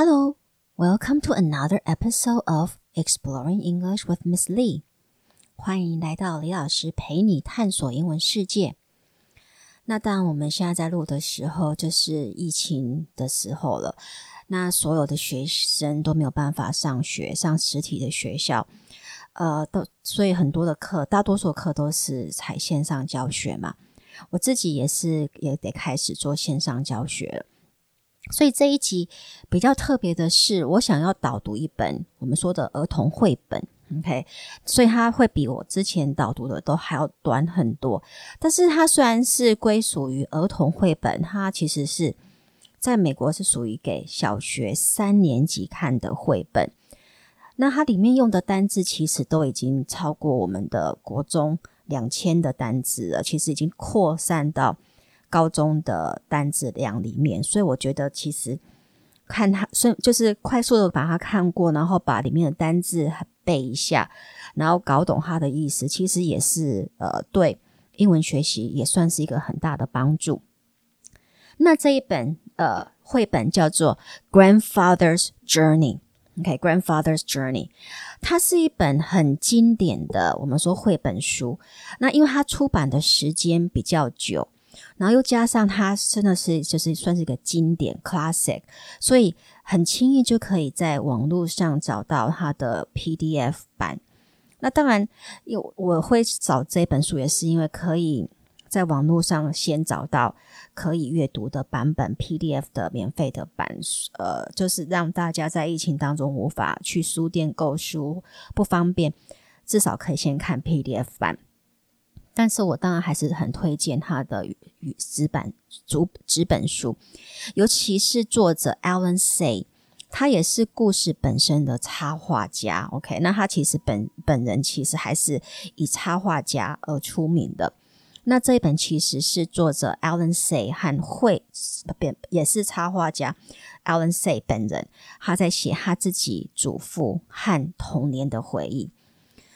Hello, welcome to another episode of Exploring English with Miss Lee. 欢迎来到李老师陪你探索英文世界。那当然，我们现在在录的时候，就是疫情的时候了。那所有的学生都没有办法上学，上实体的学校，呃，都所以很多的课，大多数课都是采线上教学嘛。我自己也是，也得开始做线上教学了。所以这一集比较特别的是，我想要导读一本我们说的儿童绘本。OK，所以它会比我之前导读的都还要短很多。但是它虽然是归属于儿童绘本，它其实是在美国是属于给小学三年级看的绘本。那它里面用的单字其实都已经超过我们的国中两千的单字了，其实已经扩散到高中的单字量里面。所以我觉得其实看它，是就是快速的把它看过，然后把里面的单字。背一下，然后搞懂它的意思，其实也是呃，对英文学习也算是一个很大的帮助。那这一本呃绘本叫做《Grandfather's Journey》，OK，《Grandfather's Journey》，它是一本很经典的我们说绘本书。那因为它出版的时间比较久。然后又加上它真的是就是算是一个经典 classic，所以很轻易就可以在网络上找到它的 PDF 版。那当然，有我会找这本书也是因为可以在网络上先找到可以阅读的版本 PDF 的免费的版，呃，就是让大家在疫情当中无法去书店购书不方便，至少可以先看 PDF 版。但是我当然还是很推荐他的与纸版主纸本书，尤其是作者 Alan Say，他也是故事本身的插画家。OK，那他其实本本人其实还是以插画家而出名的。那这一本其实是作者 Alan Say 和会本也是插画家 Alan Say 本人，他在写他自己祖父和童年的回忆。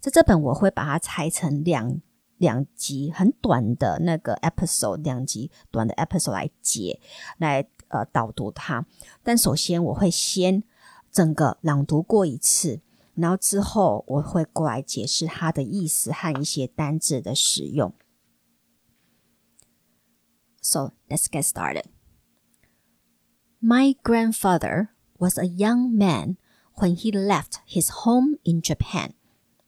在这本我会把它拆成两。两集很短的那个 episode，两集短的 episode 来解，来呃导读它。但首先我会先整个朗读过一次，然后之后我会过来解释它的意思和一些单字的使用。So let's get started. My grandfather was a young man when he left his home in Japan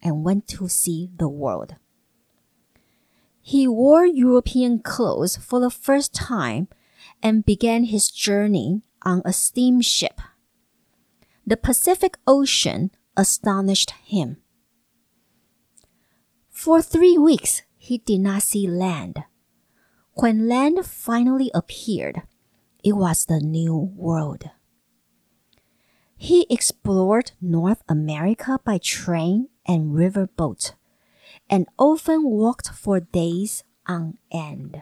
and went to see the world. He wore European clothes for the first time and began his journey on a steamship. The Pacific Ocean astonished him. For three weeks, he did not see land. When land finally appeared, it was the New World. He explored North America by train and riverboat and often walked for days on end.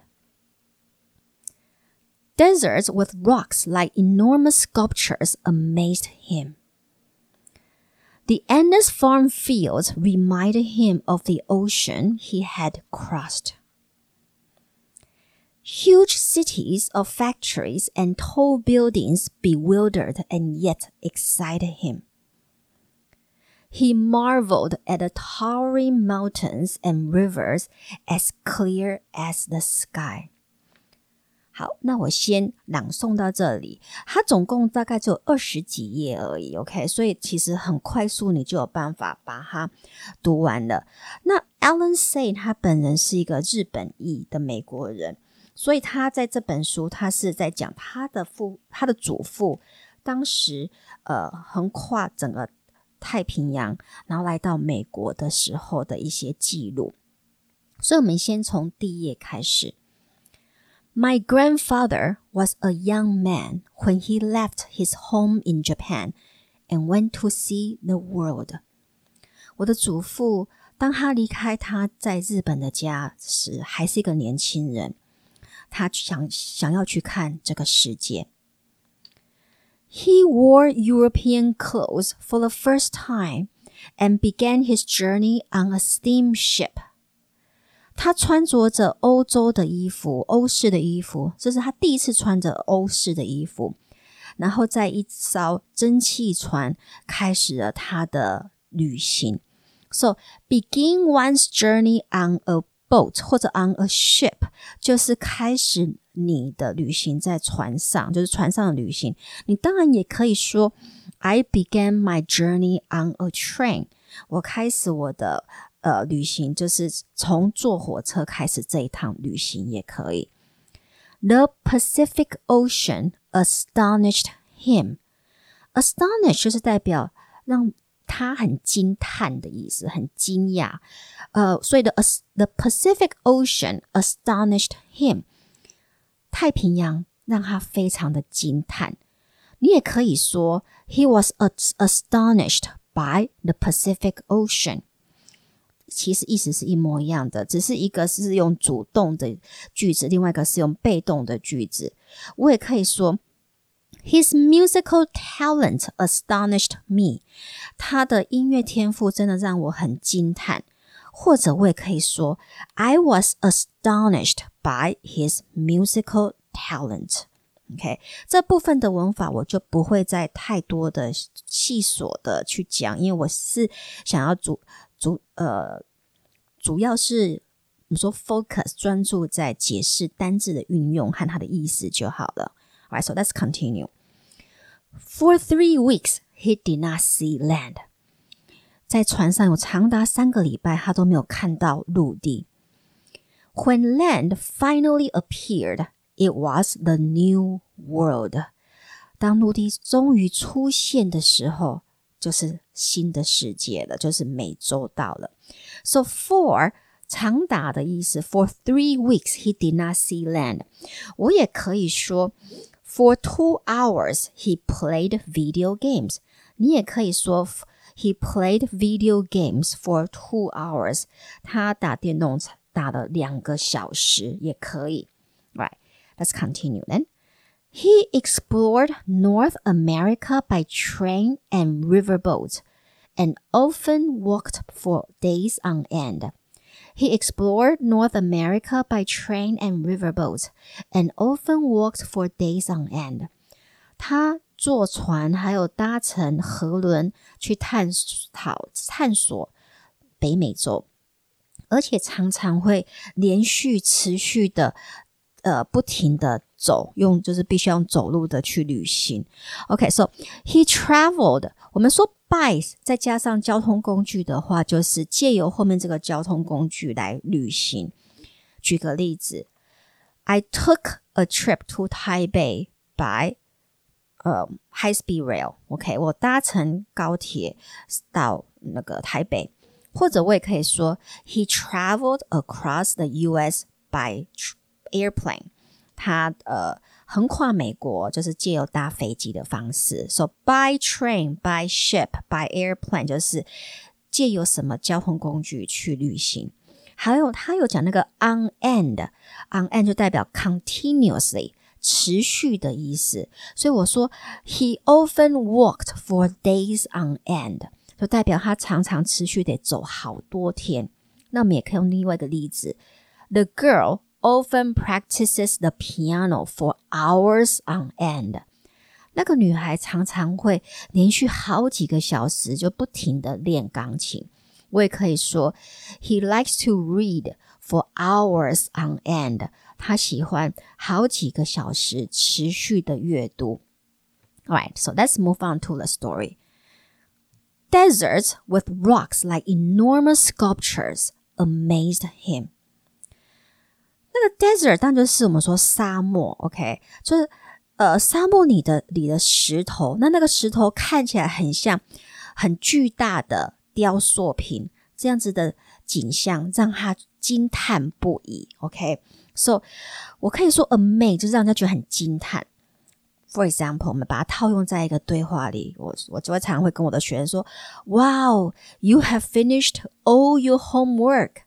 Deserts with rocks like enormous sculptures amazed him. The endless farm fields reminded him of the ocean he had crossed. Huge cities of factories and tall buildings bewildered and yet excited him. He marveled at the towering mountains and rivers as clear as the sky. 好，那我先朗诵到这里。它总共大概只有二十几页而已，OK，所以其实很快速，你就有办法把它读完了。那 Allen Say 他本人是一个日本裔的美国人，所以他在这本书，他是在讲他的父，他的祖父当时呃横跨整个太平洋，然后来到美国的时候的一些记录。所以，我们先从第一页开始。My grandfather was a young man when he left his home in Japan and went to see the world。我的祖父，当他离开他在日本的家时，还是一个年轻人，他想想要去看这个世界。 he wore European clothes for the first time and began his journey on a steamship. 他穿着着欧洲的衣服，欧式的衣服，这是他第一次穿着欧式的衣服。 然后在一艘蒸汽船开始了他的旅行。So begin one's journey on a boat 或者 on a ship，就是开始 你的旅行在船上，就是船上的旅行。你当然也可以说 I began my journey on a train。我开始我的呃旅行，就是从坐火车开始这一趟旅行也可以。The Pacific Ocean astonished him. Astonish 就是代表让他很惊叹的意思，很惊讶。呃，所以的 the Pacific Ocean astonished him， 太平洋让他非常的惊叹。你也可以说 he was astonished by the Pacific Ocean。其实意思是一模一样的，只是一个是用主动的句子，另外一个是用被动的句子。我也可以说，His musical talent astonished me。他的音乐天赋真的让我很惊叹。或者我也可以说，I was astonished by his musical talent。OK，这部分的文法我就不会再太多的细琐的去讲，因为我是想要主主呃，主要是我们说 focus 专注在解释单字的运用和它的意思就好了。Alright, so let's continue. For three weeks, he did not see land. 在船上有长达三个礼拜，他都没有看到陆地。When land finally appeared, it was the new world. 当陆地终于出现的时候，就是新的世界了，就是美洲到了。So for 长达的意思，for three weeks he did not see land。我也可以说，for two hours he played video games。你也可以说 ，he played video games for two hours。他打电动打了两个小时也可以。Right, let's continue then. He explored North America by train and riverboat and often walked for days on end. He explored North America by train and riverboat and often walked for days on end. 他 坐船还有搭乘河轮去探讨探索北美洲，而且常常会连续持续的呃不停的走，用就是必须用走路的去旅行。OK，so、he traveled。我们说 by 再加上交通工具的话，就是借由后面这个交通工具来旅行。举个例子，I took a trip to Taipei by 呃 high speed rail。OK，我搭乘高铁到那个台北，或者我也可以说 He traveled across the U.S. by airplane。他呃横跨美国，就是借由搭飞机的方式。So by train, by ship, by airplane，就是借由什么交通工具去旅行。还有他有讲那个 on end，on end 就代表 continuously 持续的意思。所以我说 he often walked for days on end，就代表他常常持续得走好多天。那我们也可以用另外一个例子，the girl。often practices the piano for hours on end。那个女孩常常会连续好几个小时就不停的练钢琴。我也可以说，He likes to read for hours on end。 他喜欢好几个小时持续的阅读。Alright, so let's move on to the story. Deserts with rocks like enormous sculptures amazed him. 那个 desert 当然就是我们说沙漠，OK，就是呃沙漠里的里的石头，那那个石头看起来很像很巨大的雕塑品，这样子的景象让他惊叹不已 So，我可以说 amaze 就是让人家觉得很惊叹。For example，我们把它套用在一个对话里，我我就会常常会跟我的学生说，Wow, you have finished all your homework.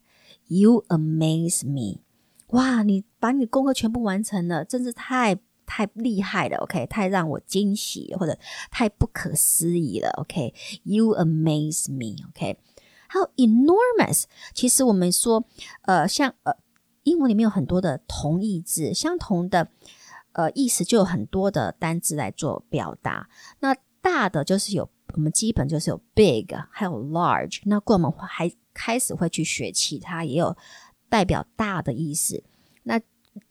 You amaze me. 哇，你把你功课全部完成了，真是太太厉害了，OK，太让我惊喜或者太不可思议了，OK，You amaze me，OK，还有 enormous，其实我们说，呃，像呃，英文里面有很多的同义字，相同的呃意思就有很多的单字来做表达。那大的就是有我们基本就是有 big，还有 large。那过我们还开始会去学其他，也有代表大的意思。那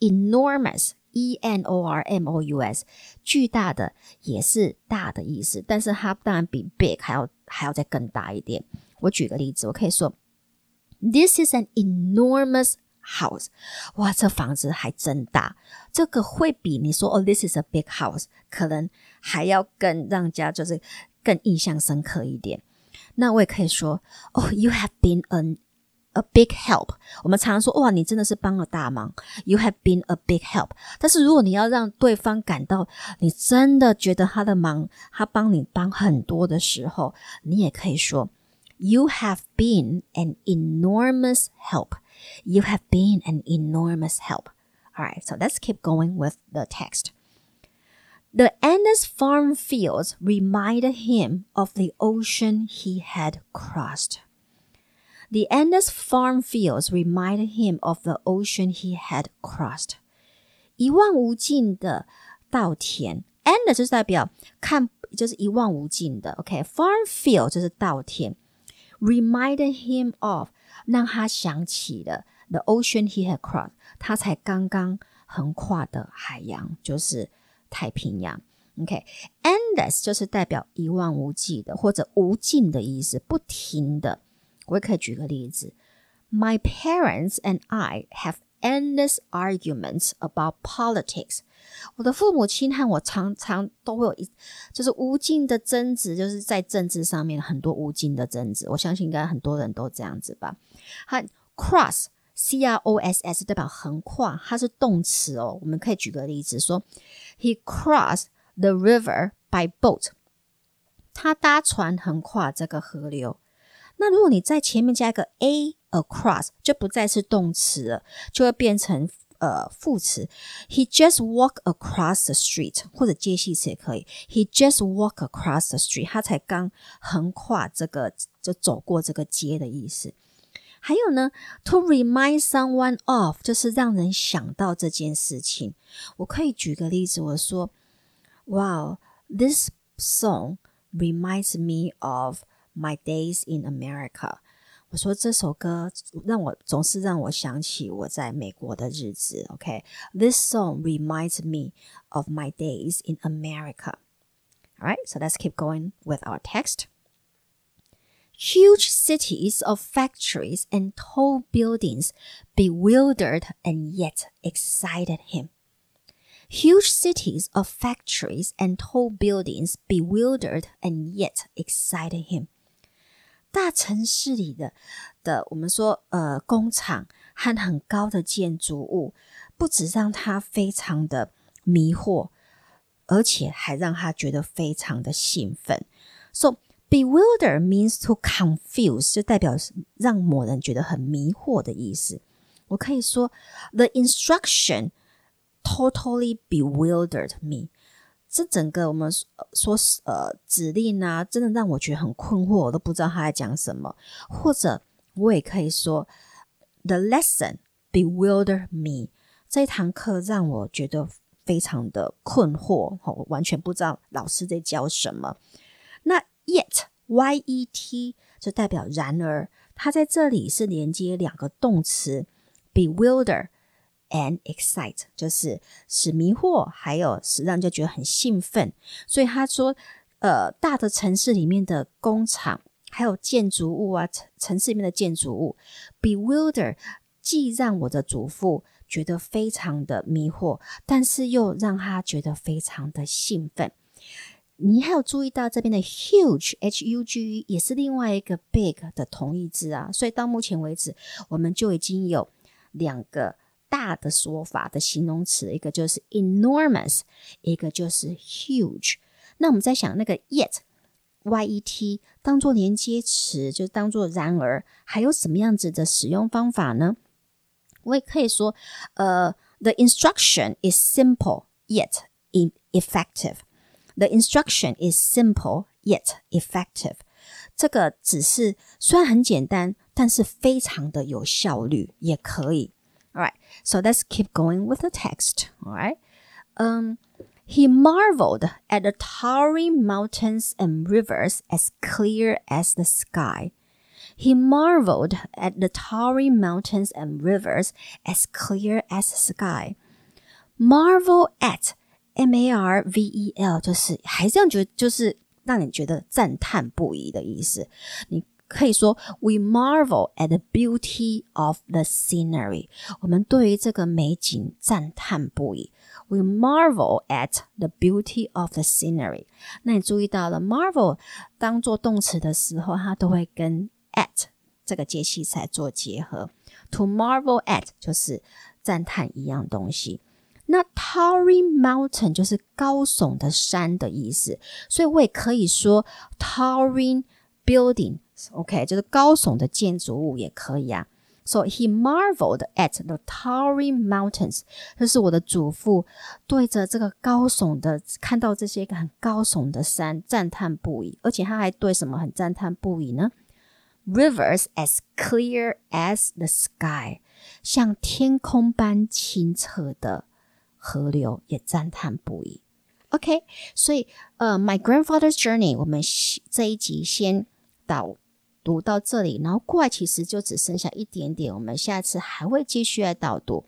enormous。E N O R M O U S，巨大的也是大的意思，但是它当然比 big 还要还要再更大一点。我举个例子，我可以说，This is an enormous house。哇，这房子还真大。这个会比你说哦，This is a big house，可能还要更让家就是更印象深刻一点。那我也可以说，哦，You have been an A big help，我们常常说哇，你真的是帮了大忙。You have been a big help。但是如果你要让对方感到你真的觉得他的忙，他帮你帮很多的时候，你也可以说 You have been an enormous help. You have been an enormous help. All right, so let's keep going with the text. The endless farm fields reminded him of the ocean he had crossed. The endless farm fields reminded him of the ocean he had crossed. 一望无尽的稻田，end 就是代表看，就是一望无尽的。OK，farm、okay? field 就是稻田，reminded him of 让他想起了 the ocean he had crossed，他才刚刚横跨的海洋就是太平洋。OK，endless、就是代表一望无际的或者无尽的意思，不停的。我也可以举个例子，My parents and I have endless arguments about politics。我的父母亲和我常常都会有一，就是无尽的争执，就是在政治上面很多无尽的争执。我相信应该很多人都这样子吧。和 cross c r o s s 代表横跨，它是动词哦。我们可以举个例子说，He crossed the river by boat。他搭船横跨这个河流。那如果你在前面加一个 a across，就不再是动词了，就会变成呃副词。He just walk across the street，或者接系词也可以。He just walk across the street，他才刚横跨这个，就走过这个街的意思。还有呢，to remind someone of，就是让人想到这件事情。我可以举个例子，我说，Wow，this song reminds me of。My days in America， 我说这首歌让我总是让我想起我在美国的日子。OK，this、okay? song reminds me of my days in America. All right, so let's keep going with our text. Huge cities of factories and tall buildings bewildered and yet excited him. Huge cities of factories and tall buildings bewildered and yet excited him. 大城市里的的，我们说呃工厂和很高的建筑物，不止让他非常的迷惑，而且还让他觉得非常的兴奋。So bewilder means to confuse，就代表让某人觉得很迷惑的意思。我可以说，The instruction totally bewildered me。这整个我们说呃指令啊，真的让我觉得很困惑，我都不知道他在讲什么。或者我也可以说，The lesson bewilder me。这一堂课让我觉得非常的困惑，我完全不知道老师在教什么。那 yet y e t 就代表然而，它在这里是连接两个动词 bewilder。And excite 就是使迷惑，还有使让人家觉得很兴奋。所以他说，呃，大的城市里面的工厂还有建筑物啊，城城市里面的建筑物，bewilder 既让我的祖父觉得非常的迷惑，但是又让他觉得非常的兴奋。你还有注意到这边的 huge h u g e 也是另外一个 big 的同义字啊，所以到目前为止，我们就已经有两个。大的说法的形容词，一个就是 enormous，一个就是 huge。那我们在想那个 yet y e t 当做连接词，就当做然而，还有什么样子的使用方法呢？我也可以说，呃，the instruction is simple yet effective。The instruction is simple yet effective。这个指示虽然很简单，但是非常的有效率，也可以。 All right, so let's keep going with the text. All right. 嗯。He marveled at the towering mountains and rivers as clear as the sky. He marveled at the towering mountains and rivers as clear as the sky. Marvel at M A R V E L 就是还是这样觉得，就是让你觉得赞叹不已的意思。你 可以说，We marvel at the beauty of the scenery。我们对于这个美景赞叹不已。We marvel at the beauty of the scenery。那你注意到了，marvel 当做动词的时候，它都会跟 at 这个介系词来做结合。To marvel at 就是赞叹一样东西。那 towering mountain 就是高耸的山的意思，所以我也可以说 towering building。 OK，就是高耸的建筑物也可以啊。So he marveled at the towering mountains。就是我的祖父对着这个高耸的，看到这些个很高耸的山，赞叹不已。而且他还对什么很赞叹不已呢？Rivers as clear as the sky，像天空般清澈的河流也赞叹不已。OK，所以呃，My grandfather's journey，我们这一集先到。读到这里，然后过来其实就只剩下一点点。我们下次还会继续来导读。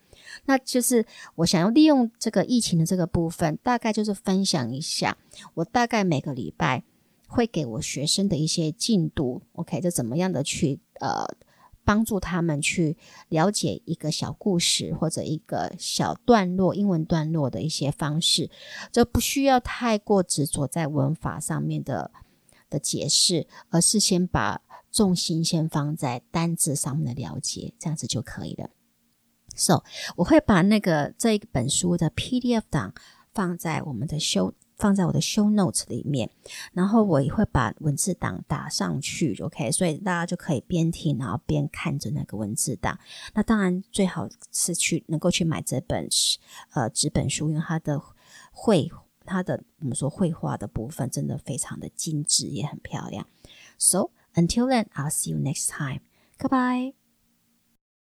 那就是我想要利用这个疫情的这个部分，大概就是分享一下我大概每个礼拜会给我学生的一些进度。OK，就怎么样的去呃帮助他们去了解一个小故事或者一个小段落英文段落的一些方式，这不需要太过执着在文法上面的的解释，而是先把。重心先放在单字上面的了解，这样子就可以了。So，我会把那个这一本书的 PDF 档放在我们的 show，放在我的 show notes 里面，然后我也会把文字档打上去。OK，所以大家就可以边听然后边看着那个文字档。那当然最好是去能够去买这本呃纸本书，因为它的绘它的我们说绘画的部分真的非常的精致，也很漂亮。So。Until then, I'll see you next time. Goodbye.